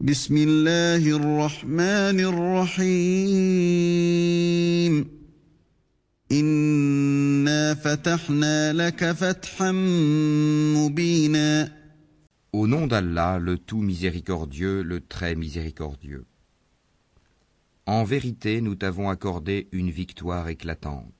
بسم الله الرحمن الرحيم إنا فتحنا لك فتحا مبينا Au nom d'Allah, le tout miséricordieux, le très miséricordieux. En vérité, nous t'avons accordé une victoire éclatante.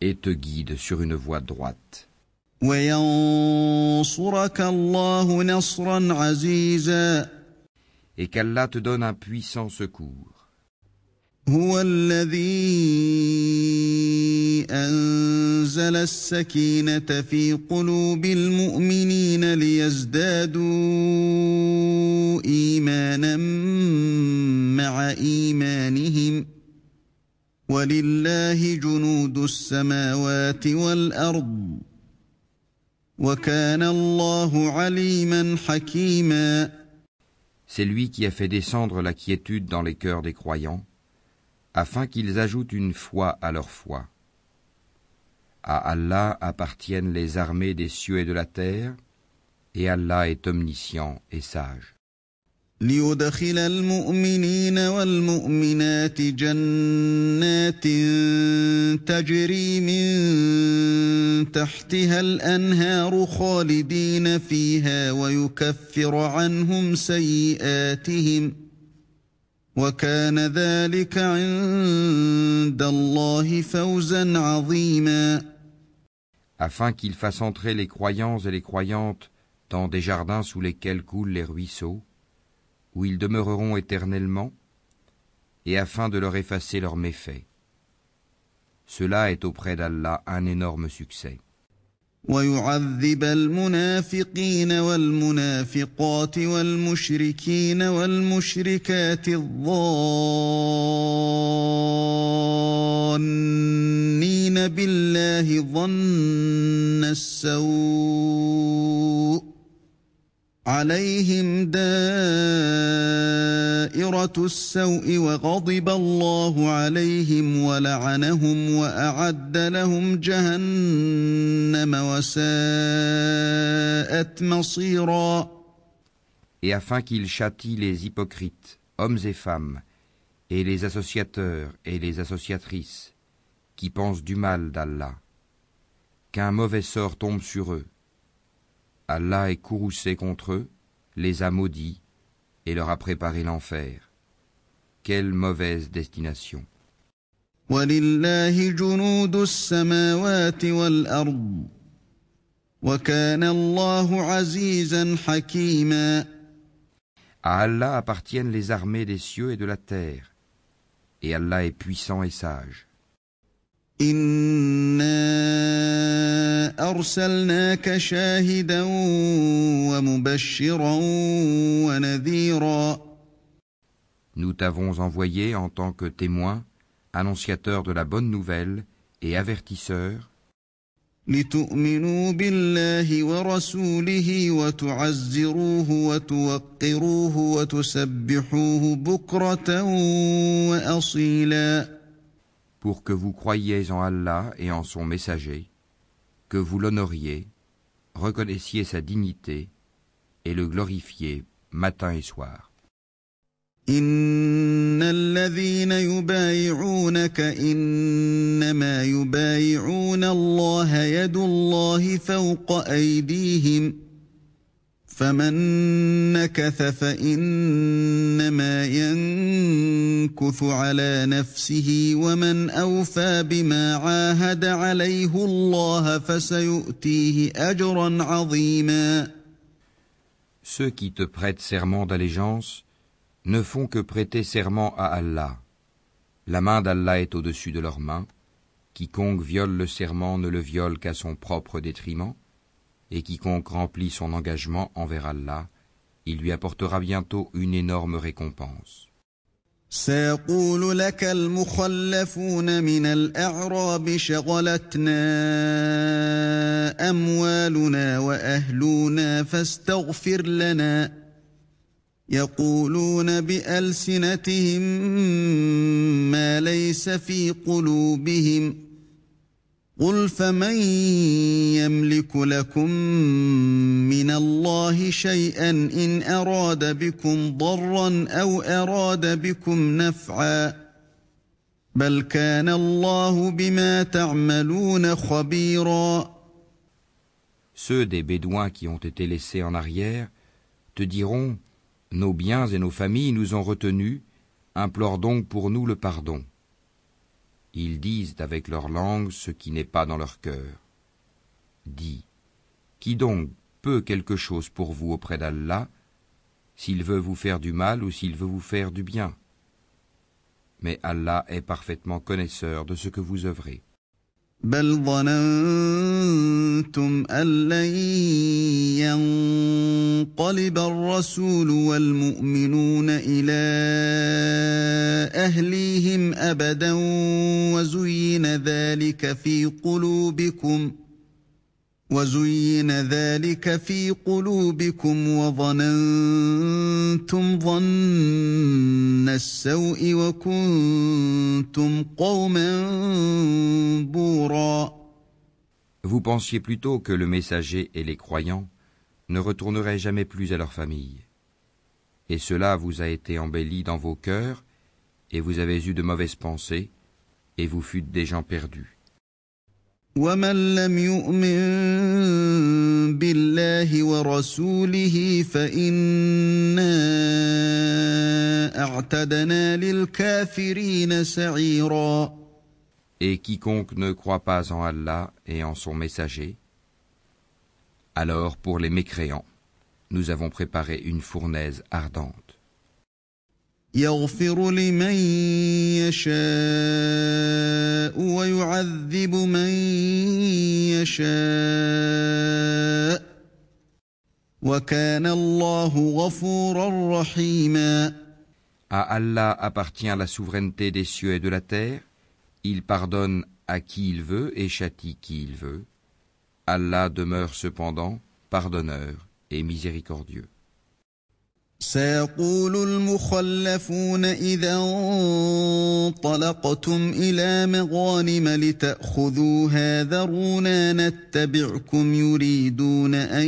et te guide sur une voie droite. وينصرك الله نصرا عزيزا Et qu'Allah te donne un puissant secours. هو الذي أنزل السكينة في قلوب المؤمنين ليزدادوا ولله جنود السماوات والأرض وكان الله عليما حكيما C'est lui qui a fait descendre la quiétude dans les cœurs des croyants, afin qu'ils ajoutent une foi à leur foi. À Allah appartiennent les armées des cieux et de la terre, et Allah est omniscient et sage. ليدخل المؤمنين والمؤمنات جنات تجري من تحتها الأنهار خالدين فيها ويكفر عنهم سيئاتهم وكان ذلك عند الله فوزا عظيما. Afin qu'il fasse entrer les croyants et les croyantes dans des jardins sous lesquels coulent les ruisseaux, où ils demeureront éternellement, et afin de leur effacer leurs méfaits. Cela est auprès d'Allah un énorme succès. ويعذب المنافقين والمنافقات والمشركين والمشركات الظانين بالله ظن السوء عليهم دائرة السوء وغضب الله عليهم ولعنهم وأعد لهم جهنم وساءت مصيرا Et afin qu'il châtie les hypocrites, hommes et femmes, et les associateurs et les associatrices, qui pensent du mal d'Allah, qu'un mauvais sort tombe sur eux, Allah est courroucé contre eux, les a maudits et leur a préparé l'enfer. Quelle mauvaise destination. À Allah appartiennent les armées des cieux et de la terre, et Allah est puissant et sage. إنا أرسلناك شاهدا ومبشرا ونذيرا. Nous t'avons envoyé en tant que témoin, annonciateur de la bonne nouvelle et avertisseur, لتؤمنوا بالله ورسوله وتعزروه وتوقروه وتسبحوه بكرة وأصيلا. pour que vous croyiez en Allah et en son messager, que vous l'honoriez, reconnaissiez sa dignité et le glorifiez matin et soir. إن الذين يبايعونك إنما يبايعون الله يد الله فوق أيديهم فمن نكث فإنما ينكث على نفسه ومن أوفى بما عاهد عليه الله فسيؤتيه أجرا عظيما Ceux qui te prêtent serment d'allégeance ne font que prêter serment à Allah. La main d'Allah est au-dessus de leurs mains. Quiconque viole le serment ne le viole qu'à son propre détriment, et quiconque remplit son engagement envers Allah il lui apportera bientôt une énorme récompense. سيقول لك المخلفون من الأعراب شغلتنا أموالنا وأهلنا فاستغفر لنا يقولون بألسنتهم ما ليس في قلوبهم ۖ قل فمن يملك لكم من الله شيئا ان اراد بكم ضرا او اراد بكم نفعا بل كان الله بما تعملون خبيرا Ceux des Bédouins qui ont été laissés en arrière te diront Nos biens et nos familles nous ont retenus, implore donc pour nous le pardon. Ils disent avec leur langue ce qui n'est pas dans leur cœur. Dis, qui donc peut quelque chose pour vous auprès d'Allah, s'il veut vous faire du mal ou s'il veut vous faire du bien Mais Allah est parfaitement connaisseur de ce que vous œuvrez. ظننتم أن لن ينقلب الرسول والمؤمنون إلى أهليهم أبدا وزين ذلك في قلوبكم ۖ وزين ذلك في قلوبكم وظننتم ظن السوء وكنتم قوما بورا Vous pensiez plutôt que le messager et les croyants ne retourneraient jamais plus à leur famille. Et cela vous a été embelli dans vos cœurs, et vous avez eu de mauvaises pensées, et vous fûtes des gens perdus. ومن لم يؤمن بالله ورسوله فإنا أعتدنا للكافرين سعيرا Et quiconque ne croit pas en Allah et en son messager, alors pour les mécréants, nous avons préparé une fournaise ardente. يغفر لمن يشاء ويعذب من يشاء وكان الله غفورا رحيما À Allah appartient la souveraineté des cieux et de la terre. Il pardonne à qui il veut et châtie qui il veut. Allah demeure cependant pardonneur et miséricordieux. سيقول المخلفون إذا انطلقتم إلى مغانم لتأخذوها ذرونا نتبعكم يريدون أن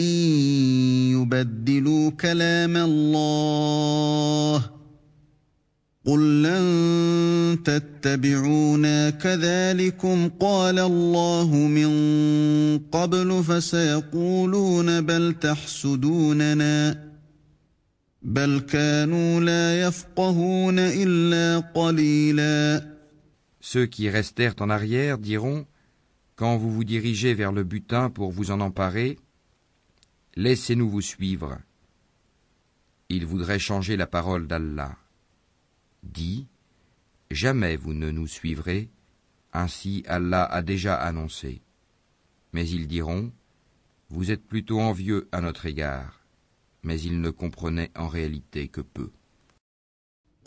يبدلوا كلام الله قل لن تتبعونا كذلكم قال الله من قبل فسيقولون بل تحسدوننا Ceux qui restèrent en arrière diront Quand vous vous dirigez vers le butin pour vous en emparer, laissez-nous vous suivre. Ils voudraient changer la parole d'Allah. Dis Jamais vous ne nous suivrez, ainsi Allah a déjà annoncé. Mais ils diront Vous êtes plutôt envieux à notre égard mais il ne comprenait en réalité que peu.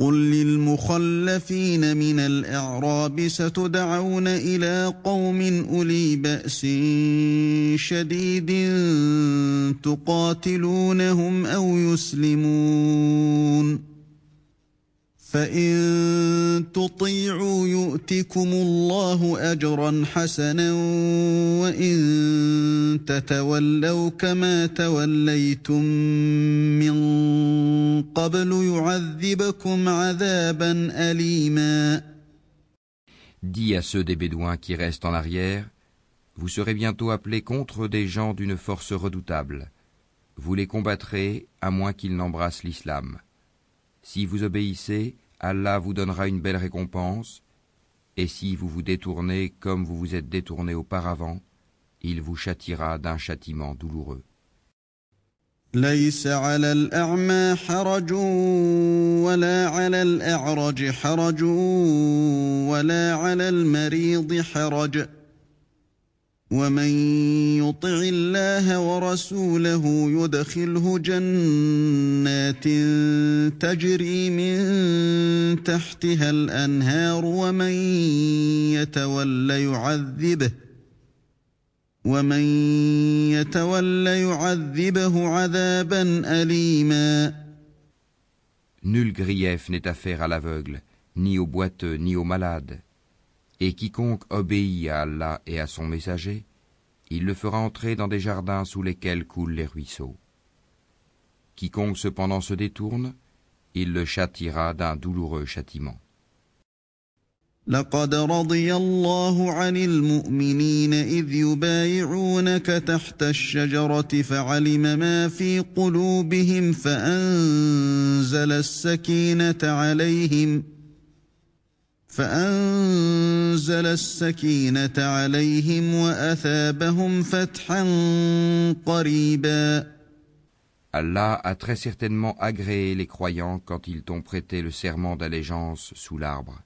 قل للمخلفين من الأعراب ستدعون إلى قوم أولي بأس شديد تقاتلونهم أو يسلمون فإن تطيعوا يؤتكم الله أجرا حسنا وإن تتولوا كما توليتم من قبل يعذبكم عذابا أليما Dis à ceux des Bédouins qui restent en arrière, vous serez bientôt appelés contre des gens d'une force redoutable. Vous les combattrez à moins qu'ils n'embrassent l'islam. Si vous obéissez, Allah vous donnera une belle récompense, et si vous vous détournez comme vous vous êtes détourné auparavant, il vous châtira d'un châtiment douloureux. ومن يطع الله ورسوله يدخله جنات تجري من تحتها الأنهار ومن يتول يعذبه ومن يتول يعذبه عذابا اليما Nul grief n'est à faire à l'aveugle, ni au boiteux, ni au malade. Et quiconque obéit à Allah et à son messager, il le fera entrer dans des jardins sous lesquels coulent les ruisseaux. Quiconque cependant se détourne, il le châtira d'un douloureux châtiment. لقد رضي الله عن المؤمنين إذ يبايعونك تحت الشجرة فعلم ما في قلوبهم فأنزل السكينة عليهم فأنزل السكينة عليهم وأثابهم فتحا قريبا Allah a très certainement agréé les croyants quand ils t'ont prêté le serment d'allégeance sous l'arbre.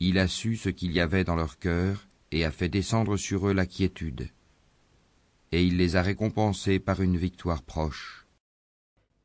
Il a su ce qu'il y avait dans leur cœur et a fait descendre sur eux la quiétude. Et il les a récompensés par une victoire proche.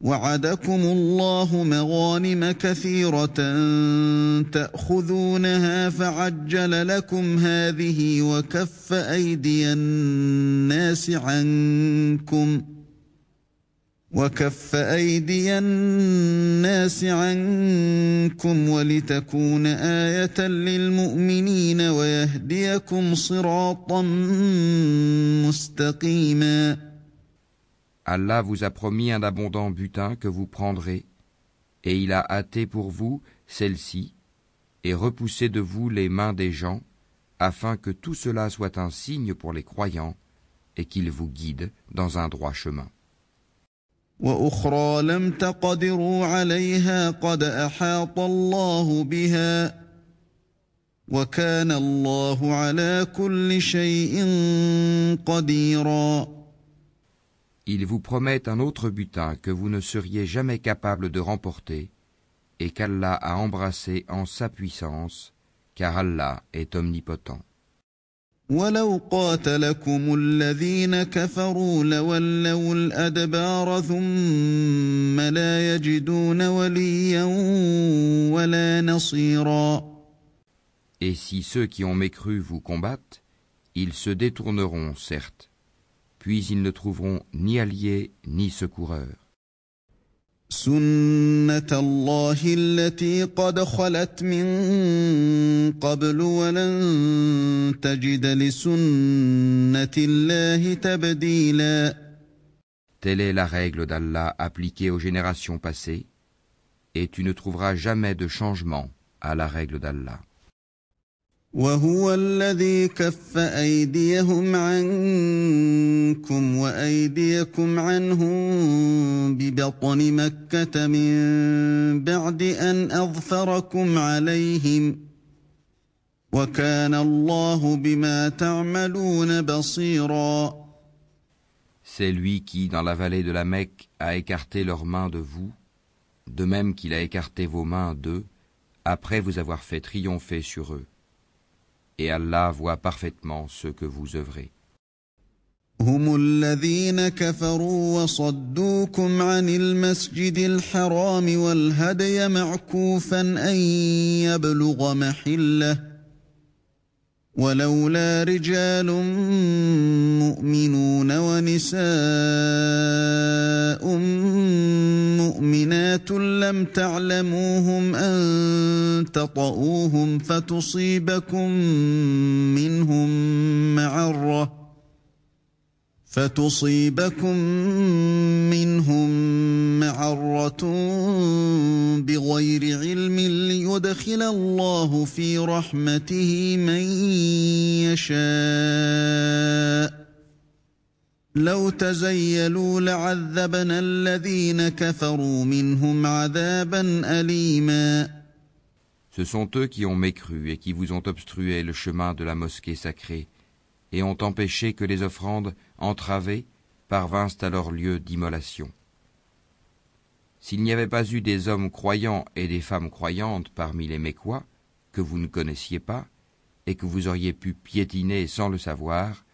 وعدكم الله مغانم كثيرة تأخذونها فعجل لكم هذه وكف أيدي الناس عنكم وكف أيدي الناس عنكم ولتكون آية للمؤمنين ويهديكم صراطا مستقيما Allah vous a promis un abondant butin que vous prendrez, et il a hâté pour vous celle-ci, et repoussé de vous les mains des gens, afin que tout cela soit un signe pour les croyants, et qu'il vous guide dans un droit chemin. Il vous promet un autre butin que vous ne seriez jamais capable de remporter et qu'Allah a embrassé en sa puissance, car Allah est omnipotent. Et si ceux qui ont mécru vous combattent, ils se détourneront, certes, puis ils ne trouveront ni alliés ni secoureurs. Telle est la règle d'Allah appliquée aux générations passées, et tu ne trouveras jamais de changement à la règle d'Allah. وهو الذي كف أيديهم عنكم وأيديكم عنهم ببطن مكة من بعد أن أظفركم عليهم وكان الله بما تعملون بصيرا C'est lui qui, dans la vallée de la Mecque, a écarté leurs mains de vous, de même qu'il a écarté vos mains d'eux, après vous avoir fait triompher sur eux et Allah voit parfaitement ce que vous œuvrez. هم الذين كفروا وصدوكم عن المسجد الحرام والهدي معكوفا أن يبلغ محله ولولا رجال مؤمنون ونساء مؤمنات لم تعلموهم أن تطئوهم فتصيبكم منهم معرة فتصيبكم منهم معرة بغير علم ليدخل الله في رحمته من يشاء لو تزيلوا لعذبنا الذين كفروا منهم عذابا أليما Ce sont eux qui ont mécru et qui vous ont obstrué le chemin de la mosquée sacrée et ont empêché que les offrandes entravées parvinssent à leur lieu d'immolation. S'il n'y avait pas eu des hommes croyants et des femmes croyantes parmi les Mécois, que vous ne connaissiez pas, et que vous auriez pu piétiner sans le savoir,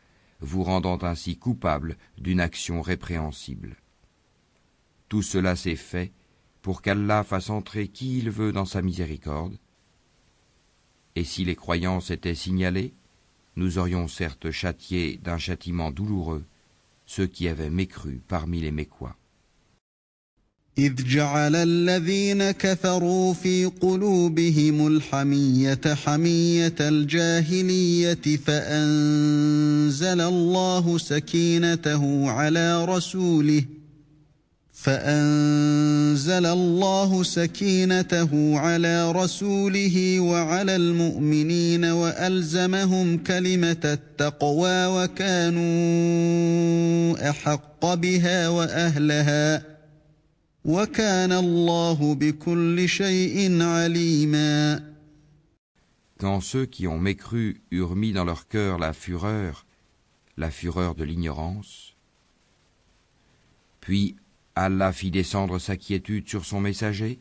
vous rendant ainsi coupable d'une action répréhensible. Tout cela s'est fait pour qu'Allah fasse entrer qui il veut dans sa miséricorde, et si les croyances étaient signalées, nous aurions certes châtié d'un châtiment douloureux ceux qui avaient mécru parmi les Mécois. إذ جعل الذين كفروا في قلوبهم الحمية حمية الجاهلية فأنزل الله سكينته على رسوله فأنزل الله سكينته على رسوله وعلى المؤمنين وألزمهم كلمة التقوى وكانوا أحق بها وأهلها Quand ceux qui ont mécru eurent mis dans leur cœur la fureur, la fureur de l'ignorance, puis Allah fit descendre sa quiétude sur son messager,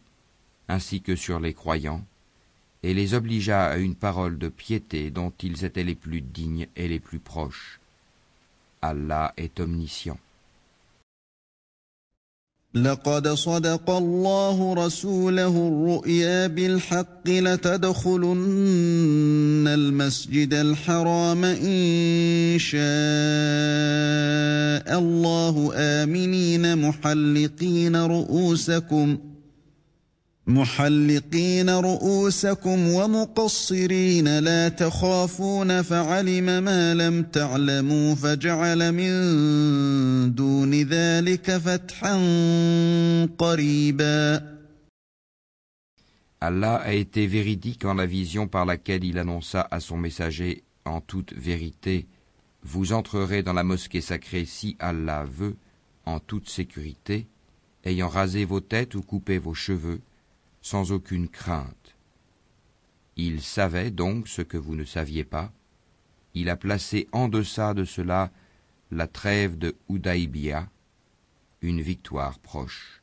ainsi que sur les croyants, et les obligea à une parole de piété dont ils étaient les plus dignes et les plus proches. Allah est omniscient. لقد صدق الله رسوله الرؤيا بالحق لتدخلن المسجد الحرام إن شاء الله. آمنين محلقين رؤوسكم محلقين رؤوسكم ومقصرين. لا تخافون فعلم ما لم تعلموا فجعل من دون ذلك Allah a été véridique en la vision par laquelle il annonça à son messager en toute vérité Vous entrerez dans la mosquée sacrée si Allah veut, en toute sécurité, ayant rasé vos têtes ou coupé vos cheveux, sans aucune crainte. Il savait donc ce que vous ne saviez pas. Il a placé en deçà de cela la trêve de Udaibia, une victoire proche.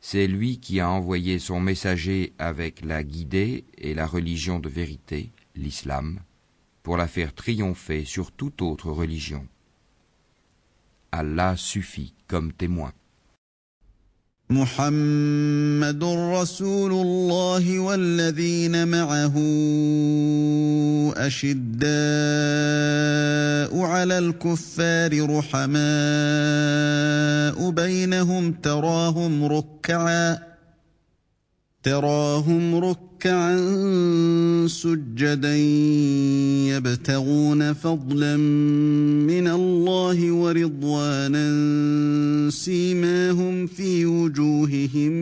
C'est lui qui a envoyé son messager avec la guidée et la religion de vérité, l'islam, pour la faire triompher sur toute autre religion. Allah suffit comme témoin. محمد رسول الله والذين معه اشداء على الكفار رحماء بينهم تراهم ركعا تراهم ركعا سجدا يبتغون فضلا من الله ورضوانا سيماهم في وجوههم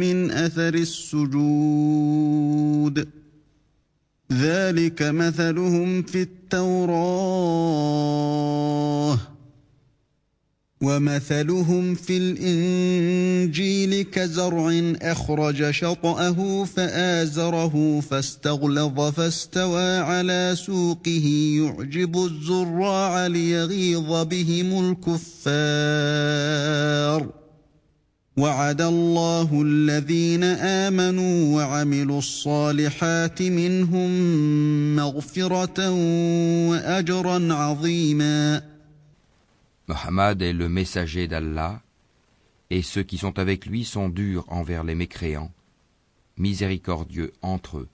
من أثر السجود. ذلك مثلهم في التوراة. ومثلهم في الإنجيل كزرع أخرج شطأه فآزره فاستغلظ فاستوى على سوقه يعجب الزراع ليغيظ بهم الكفار. وعد الله الذين آمنوا وعملوا الصالحات منهم مغفرة وأجرا عظيما. Mohammed est le messager d'Allah, et ceux qui sont avec lui sont durs envers les mécréants, miséricordieux entre eux.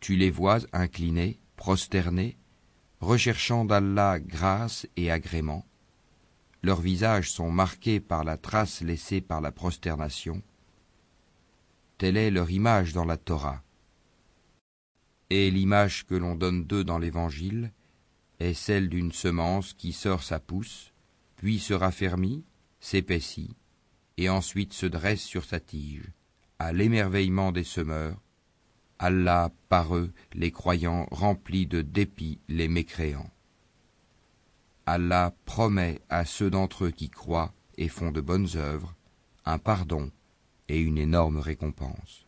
Tu les vois inclinés, prosternés, recherchant d'Allah grâce et agrément. Leurs visages sont marqués par la trace laissée par la prosternation. Telle est leur image dans la Torah. Et l'image que l'on donne d'eux dans l'Évangile, est celle d'une semence qui sort sa pousse, puis se raffermit, s'épaissit, et ensuite se dresse sur sa tige, à l'émerveillement des semeurs, Allah par eux, les croyants, remplit de dépit les mécréants. Allah promet à ceux d'entre eux qui croient et font de bonnes œuvres un pardon et une énorme récompense.